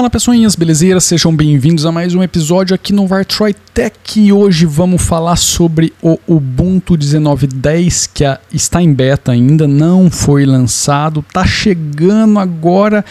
Fala pessoinhas, belezeiras? Sejam bem-vindos a mais um episódio aqui no Vartroy Tech e hoje vamos falar sobre o Ubuntu 19.10 que está em beta ainda, não foi lançado, tá chegando agora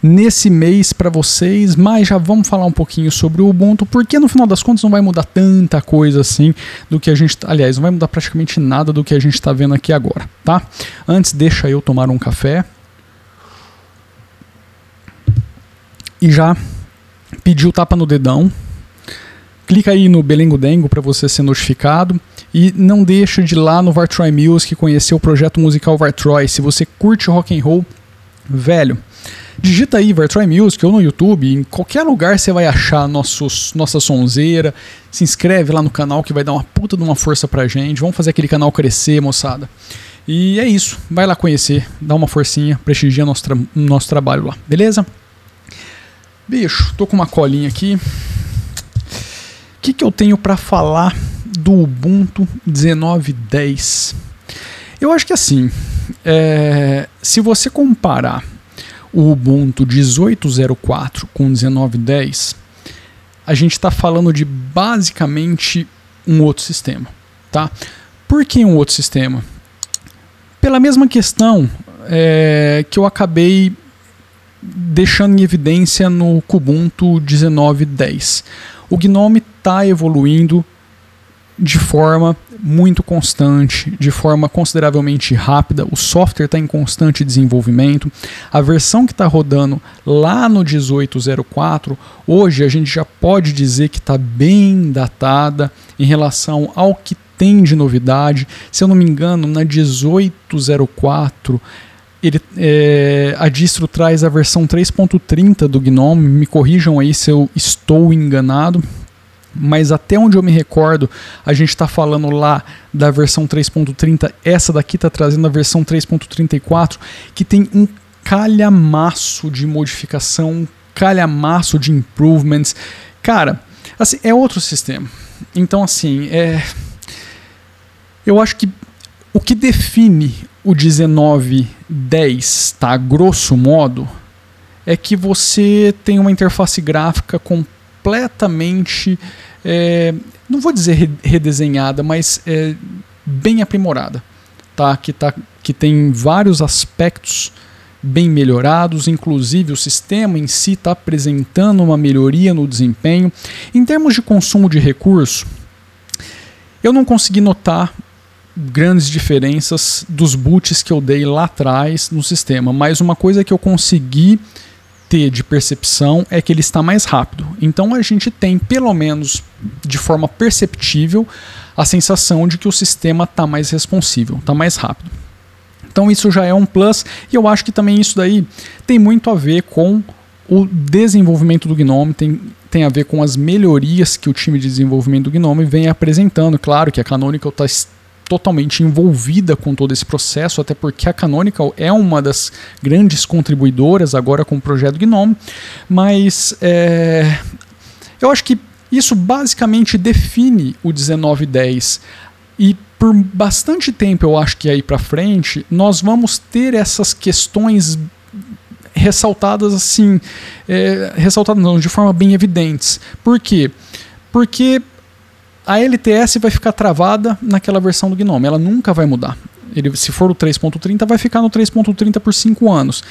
nesse mês para vocês, mas já vamos falar um pouquinho sobre o Ubuntu, porque no final das contas não vai mudar tanta coisa assim do que a gente, aliás, não vai mudar praticamente nada do que a gente está vendo aqui agora, tá? Antes deixa eu tomar um café. E já pediu tapa no dedão. Clica aí no Belengo Dengo para você ser notificado e não deixa de ir lá no Vartroy Music conhecer o projeto musical Vartroy. Se você curte rock and roll, velho, digita aí Vartroy Music ou no YouTube, em qualquer lugar você vai achar nossos, nossa sonzeira. Se inscreve lá no canal que vai dar uma puta de uma força pra gente. Vamos fazer aquele canal crescer, moçada. E é isso, vai lá conhecer, dá uma forcinha, prestigia nosso, tra nosso trabalho lá, beleza? Bicho, tô com uma colinha aqui. O que, que eu tenho para falar do Ubuntu 19.10? Eu acho que assim, é, se você comparar o Ubuntu 18.04 com 19.10, a gente está falando de basicamente um outro sistema, tá? Por que um outro sistema? Pela mesma questão é, que eu acabei deixando em evidência no Kubuntu 19.10. O Gnome está evoluindo de forma muito constante, de forma consideravelmente rápida. O software está em constante desenvolvimento. A versão que está rodando lá no 1804, hoje a gente já pode dizer que está bem datada em relação ao que tem de novidade. Se eu não me engano, na 1804 ele, é, a distro traz a versão 3.30 do GNOME, me corrijam aí se eu estou enganado, mas até onde eu me recordo, a gente está falando lá da versão 3.30, essa daqui está trazendo a versão 3.34, que tem um calhamaço de modificação, um calhamaço de improvements. Cara, assim, é outro sistema. Então, assim, é. Eu acho que o que define o 1910, tá? Grosso modo, é que você tem uma interface gráfica completamente, é, não vou dizer redesenhada, mas é, bem aprimorada, tá? Que, tá? que tem vários aspectos bem melhorados, inclusive o sistema em si está apresentando uma melhoria no desempenho. Em termos de consumo de recurso, eu não consegui notar grandes diferenças dos boots que eu dei lá atrás no sistema, mas uma coisa que eu consegui ter de percepção é que ele está mais rápido. Então a gente tem, pelo menos de forma perceptível, a sensação de que o sistema está mais responsível, está mais rápido. Então isso já é um plus e eu acho que também isso daí tem muito a ver com o desenvolvimento do Gnome, tem, tem a ver com as melhorias que o time de desenvolvimento do Gnome vem apresentando. Claro que a Canonical está totalmente envolvida com todo esse processo, até porque a Canonical é uma das grandes contribuidoras agora com o projeto Gnome, mas é, eu acho que isso basicamente define o 1910 e por bastante tempo, eu acho que aí para frente, nós vamos ter essas questões ressaltadas assim, é, ressaltadas não, de forma bem evidentes. Por quê? Porque a LTS vai ficar travada naquela versão do Gnome, ela nunca vai mudar. Ele, se for o 3.30, vai ficar no 3.30 por 5 anos.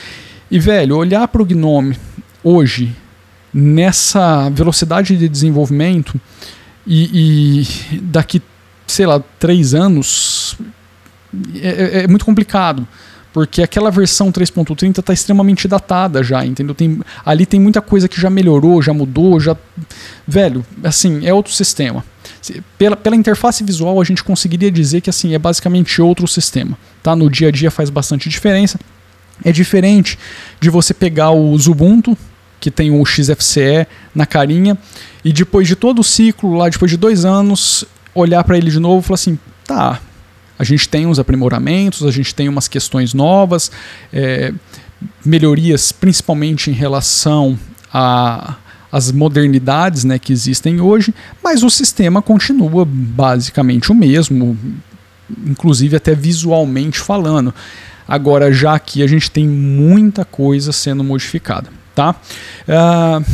E, velho, olhar para o Gnome hoje, nessa velocidade de desenvolvimento, e, e daqui, sei lá, 3 anos, é, é, é muito complicado porque aquela versão 3.30 está extremamente datada já, entendeu? Tem, ali tem muita coisa que já melhorou, já mudou, já. Velho, assim, é outro sistema. Pela, pela interface visual, a gente conseguiria dizer que assim é basicamente outro sistema. Tá? No dia a dia faz bastante diferença. É diferente de você pegar o Ubuntu, que tem o XFCE na carinha, e depois de todo o ciclo, lá depois de dois anos, olhar para ele de novo e falar assim: tá, a gente tem uns aprimoramentos, a gente tem umas questões novas, é, melhorias principalmente em relação a as modernidades né, que existem hoje, mas o sistema continua basicamente o mesmo, inclusive até visualmente falando. Agora, já aqui a gente tem muita coisa sendo modificada. tá? Uh,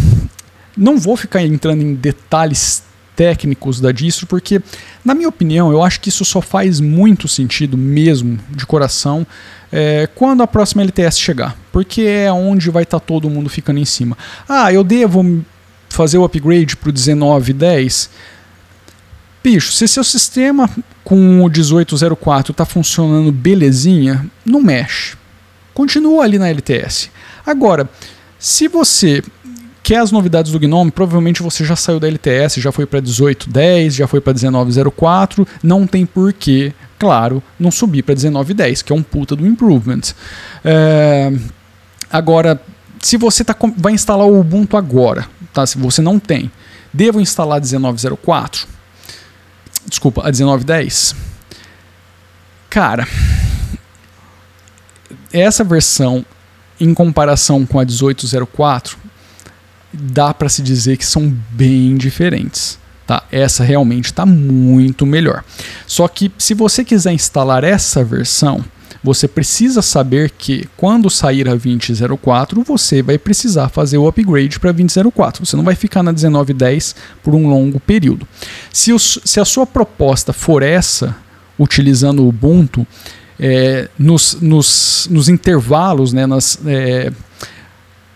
não vou ficar entrando em detalhes técnicos da distro, porque, na minha opinião, eu acho que isso só faz muito sentido mesmo, de coração, é, quando a próxima LTS chegar, porque é onde vai estar tá todo mundo ficando em cima. Ah, eu devo fazer o upgrade para o 1910? Bicho, se seu sistema com o 1804 está funcionando belezinha, não mexe. Continua ali na LTS. Agora, se você quer as novidades do Gnome, provavelmente você já saiu da LTS, já foi para 1810, já foi para 1904, não tem porquê, claro, não subir para 1910, que é um puta do improvement. É, agora, se você tá, vai instalar o Ubuntu agora, tá? se você não tem, devo instalar 1904? Desculpa, a 1910? Cara, essa versão em comparação com a 1804, dá para se dizer que são bem diferentes. Tá? Essa realmente está muito melhor. Só que se você quiser instalar essa versão, você precisa saber que quando sair a 2004, você vai precisar fazer o upgrade para 2004. Você não vai ficar na 1910 por um longo período. Se, se a sua proposta for essa, utilizando o Ubuntu, é, nos, nos, nos, intervalos, né, nas, é,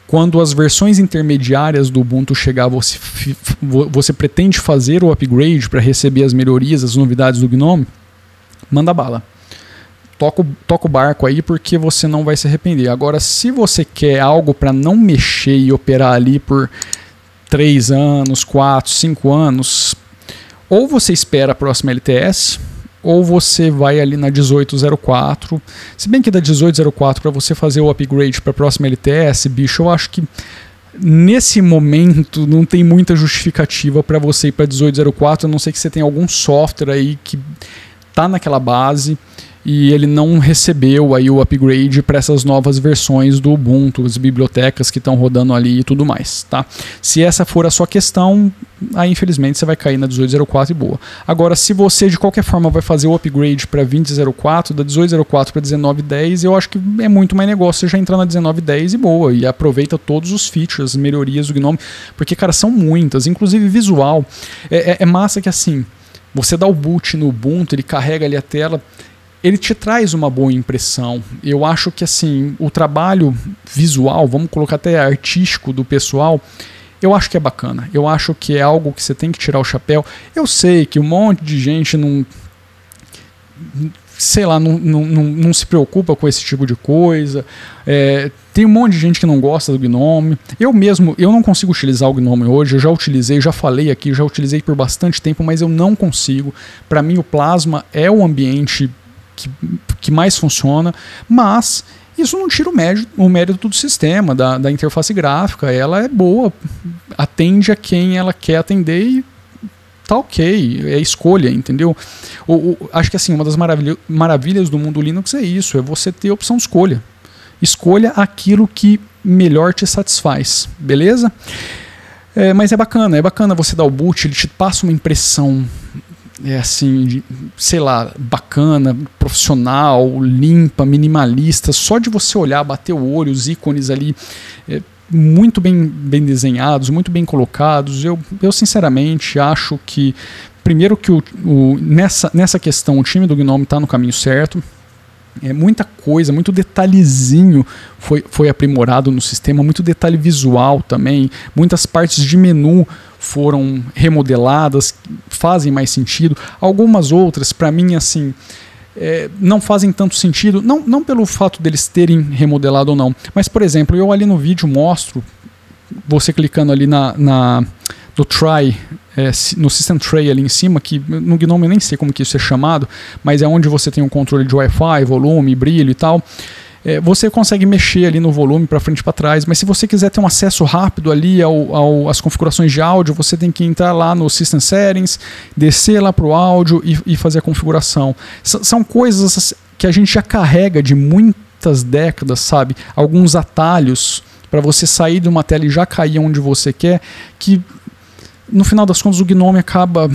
quando as versões intermediárias do Ubuntu chegar, você, você pretende fazer o upgrade para receber as melhorias, as novidades do Gnome? Manda bala. Toca, toca o barco aí porque você não vai se arrepender. Agora, se você quer algo para não mexer e operar ali por 3 anos, 4, 5 anos, ou você espera a próxima LTS, ou você vai ali na 1804. Se bem que da 1804 para você fazer o upgrade para a próxima LTS, bicho, eu acho que nesse momento não tem muita justificativa para você ir para 1804, a não ser que você tenha algum software aí que tá naquela base e ele não recebeu aí o upgrade para essas novas versões do Ubuntu, as bibliotecas que estão rodando ali e tudo mais, tá? Se essa for a sua questão, aí infelizmente você vai cair na 1804 e boa. Agora, se você de qualquer forma vai fazer o upgrade para 2004, da 1804 para 1910, eu acho que é muito mais negócio você já entrar na 1910 e boa, e aproveita todos os features, melhorias do GNOME, porque, cara, são muitas, inclusive visual. É, é, é massa que assim, você dá o boot no Ubuntu, ele carrega ali a tela, ele te traz uma boa impressão. Eu acho que assim, o trabalho visual, vamos colocar até artístico do pessoal, eu acho que é bacana. Eu acho que é algo que você tem que tirar o chapéu. Eu sei que um monte de gente não sei lá, não, não, não, não, se preocupa com esse tipo de coisa. É, tem um monte de gente que não gosta do Gnome. Eu mesmo, eu não consigo utilizar o Gnome hoje. Eu já utilizei, já falei aqui, já utilizei por bastante tempo, mas eu não consigo. Para mim, o Plasma é o ambiente que, que mais funciona, mas isso não tira o mérito, o mérito do sistema, da, da interface gráfica. Ela é boa, atende a quem ela quer atender e tá ok, é escolha, entendeu? O, o, acho que assim, uma das maravilha, maravilhas do mundo Linux é isso, é você ter a opção escolha. Escolha aquilo que melhor te satisfaz, beleza? É, mas é bacana, é bacana você dar o boot, ele te passa uma impressão é assim, sei lá, bacana, profissional, limpa, minimalista, só de você olhar, bater o olho, os ícones ali, é, muito bem, bem desenhados, muito bem colocados. Eu, eu sinceramente acho que, primeiro que o, o nessa, nessa questão o time do Gnome está no caminho certo, é, muita coisa, muito detalhezinho foi, foi aprimorado no sistema, muito detalhe visual também, muitas partes de menu foram remodeladas, fazem mais sentido. Algumas outras, para mim, assim, é, não fazem tanto sentido, não, não pelo fato deles terem remodelado ou não, mas, por exemplo, eu ali no vídeo mostro, você clicando ali na, na do try, é, no System Tray ali em cima, que no Gnome eu nem sei como que isso é chamado, mas é onde você tem um controle de Wi-Fi, volume, brilho e tal. É, você consegue mexer ali no volume para frente e para trás, mas se você quiser ter um acesso rápido ali ao, ao, às configurações de áudio, você tem que entrar lá no System Settings, descer lá para o áudio e, e, fazer a configuração. S são coisas que a gente já carrega de muitas décadas, sabe? Alguns atalhos para você sair de uma tela e já cair onde você quer, que no final das contas o Gnome acaba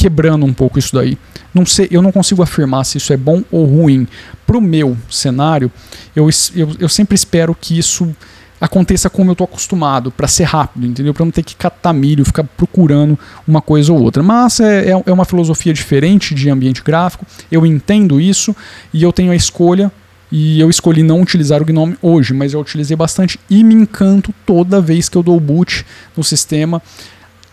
quebrando um pouco isso daí. Não sei, eu não consigo afirmar se isso é bom ou ruim. Para o meu cenário, eu, eu, eu sempre espero que isso aconteça como eu tô acostumado, para ser rápido, entendeu? Para não ter que catar milho, ficar procurando uma coisa ou outra. Mas é, é, é uma filosofia diferente de ambiente gráfico, eu entendo isso e eu tenho a escolha e eu escolhi não utilizar o GNOME hoje, mas eu utilizei bastante e me encanto toda vez que eu dou boot no sistema.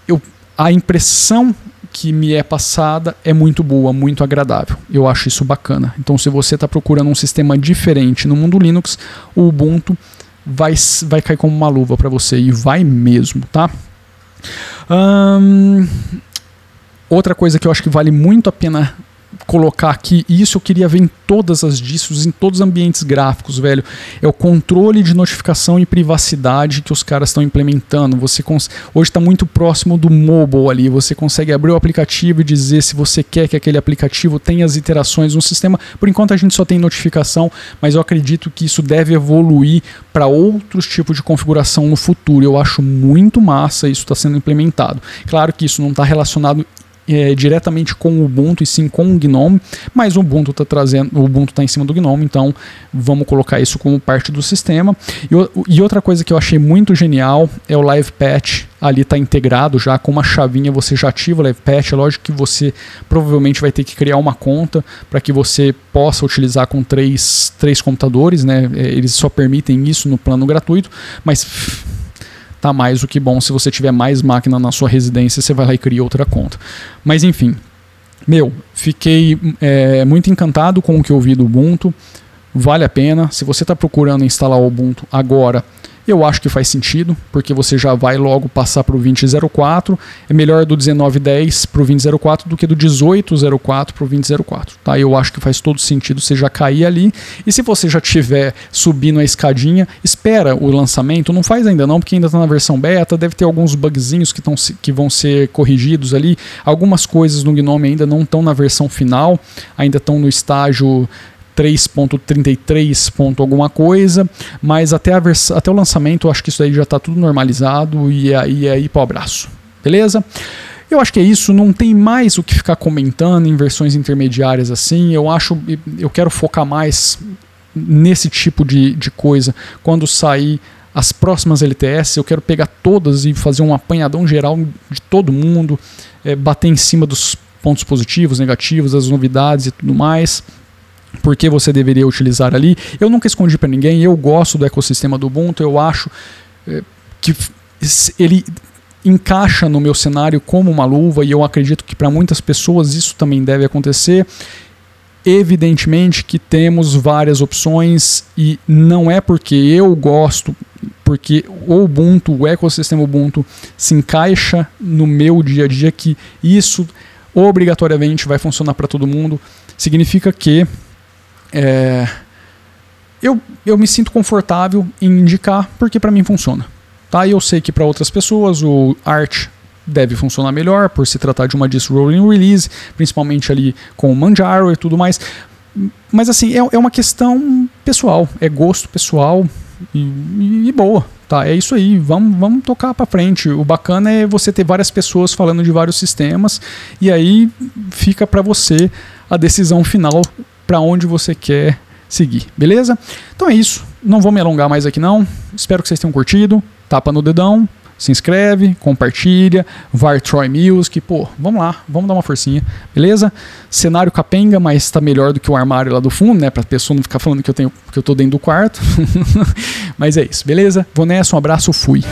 Eu, a impressão que me é passada é muito boa, muito agradável. Eu acho isso bacana. Então, se você está procurando um sistema diferente no mundo Linux, o Ubuntu vai, vai cair como uma luva para você e vai mesmo, tá? outra coisa que eu acho que vale muito a pena colocar aqui, e isso eu queria ver em todas as distros, em todos os ambientes gráficos, velho, é o controle de notificação e privacidade que os caras estão implementando. Você hoje está muito próximo do mobile ali, você consegue abrir o aplicativo e dizer se você quer que aquele aplicativo tenha as iterações no sistema. Por enquanto a gente só tem notificação, mas eu acredito que isso deve evoluir para outros tipos de configuração no futuro. Eu acho muito massa isso está sendo implementado. Claro que isso não está relacionado é, diretamente com o Ubuntu e sim com o GNOME, mas o Ubuntu está trazendo, o Ubuntu está em cima do GNOME, então vamos colocar isso como parte do sistema. E, e outra coisa que eu achei muito genial é o Live Patch. Ali está integrado já com uma chavinha, você já ativa o Live Patch. É lógico que você provavelmente vai ter que criar uma conta para que você possa utilizar com três, três computadores, né? É, eles só permitem isso no plano gratuito, mas tá mais do que bom. Se você tiver mais máquina na sua residência, você vai lá e cria outra conta. Mas enfim, meu, fiquei é, muito encantado com o que eu vi do Ubuntu. Vale a pena. Se você está procurando instalar o Ubuntu agora, eu acho que faz sentido, porque você já vai logo passar para o 2004. É melhor do 1910 para o 2004 do que do 1804 para o 2004. Tá? Eu acho que faz todo sentido você já cair ali. E se você já tiver subindo a escadinha, espera o lançamento. Não faz ainda não, porque ainda está na versão beta. Deve ter alguns bugzinhos que, tão, que vão ser corrigidos ali. Algumas coisas no Gnome ainda não estão na versão final, ainda estão no estágio 3.33 ponto alguma coisa, mas até, a até o lançamento eu acho que isso aí já está tudo normalizado e aí é aí para o abraço. Beleza? Eu acho que é isso, não tem mais o que ficar comentando em versões intermediárias assim. Eu acho, eu quero focar mais nesse tipo de, de coisa quando sair as próximas LTS. Eu quero pegar todas e fazer um apanhadão geral de todo mundo, é, bater em cima dos pontos positivos, negativos, as novidades e tudo mais por que você deveria utilizar ali. Eu nunca escondi para ninguém, eu gosto do ecossistema do Ubuntu, eu acho é, que ele encaixa no meu cenário como uma luva e eu acredito que para muitas pessoas isso também deve acontecer. Evidentemente que temos várias opções e não é porque eu gosto, porque o Ubuntu, o ecossistema Ubuntu se encaixa no meu dia a dia que isso obrigatoriamente vai funcionar para todo mundo. Significa que é, eu, eu me sinto confortável em indicar porque para mim funciona. Tá? E eu sei que para outras pessoas o Art deve funcionar melhor por se tratar de uma disk rolling release, principalmente ali com o Manjaro e tudo mais. Mas assim, é, é uma questão pessoal, é gosto pessoal e, e, e boa. Tá, é isso aí, vamos, vamos tocar para frente. O bacana é você ter várias pessoas falando de vários sistemas e aí fica para você a decisão final para onde você quer seguir, beleza? Então é isso, não vou me alongar mais aqui não. Espero que vocês tenham curtido. Tapa no dedão, se inscreve, compartilha, vai Troy Music, pô, vamos lá, vamos dar uma forcinha, beleza? Cenário capenga, mas está melhor do que o armário lá do fundo, né? Para a pessoa não ficar falando que eu tenho que eu tô dentro do quarto. mas é isso, beleza? Vou nessa, um abraço, fui.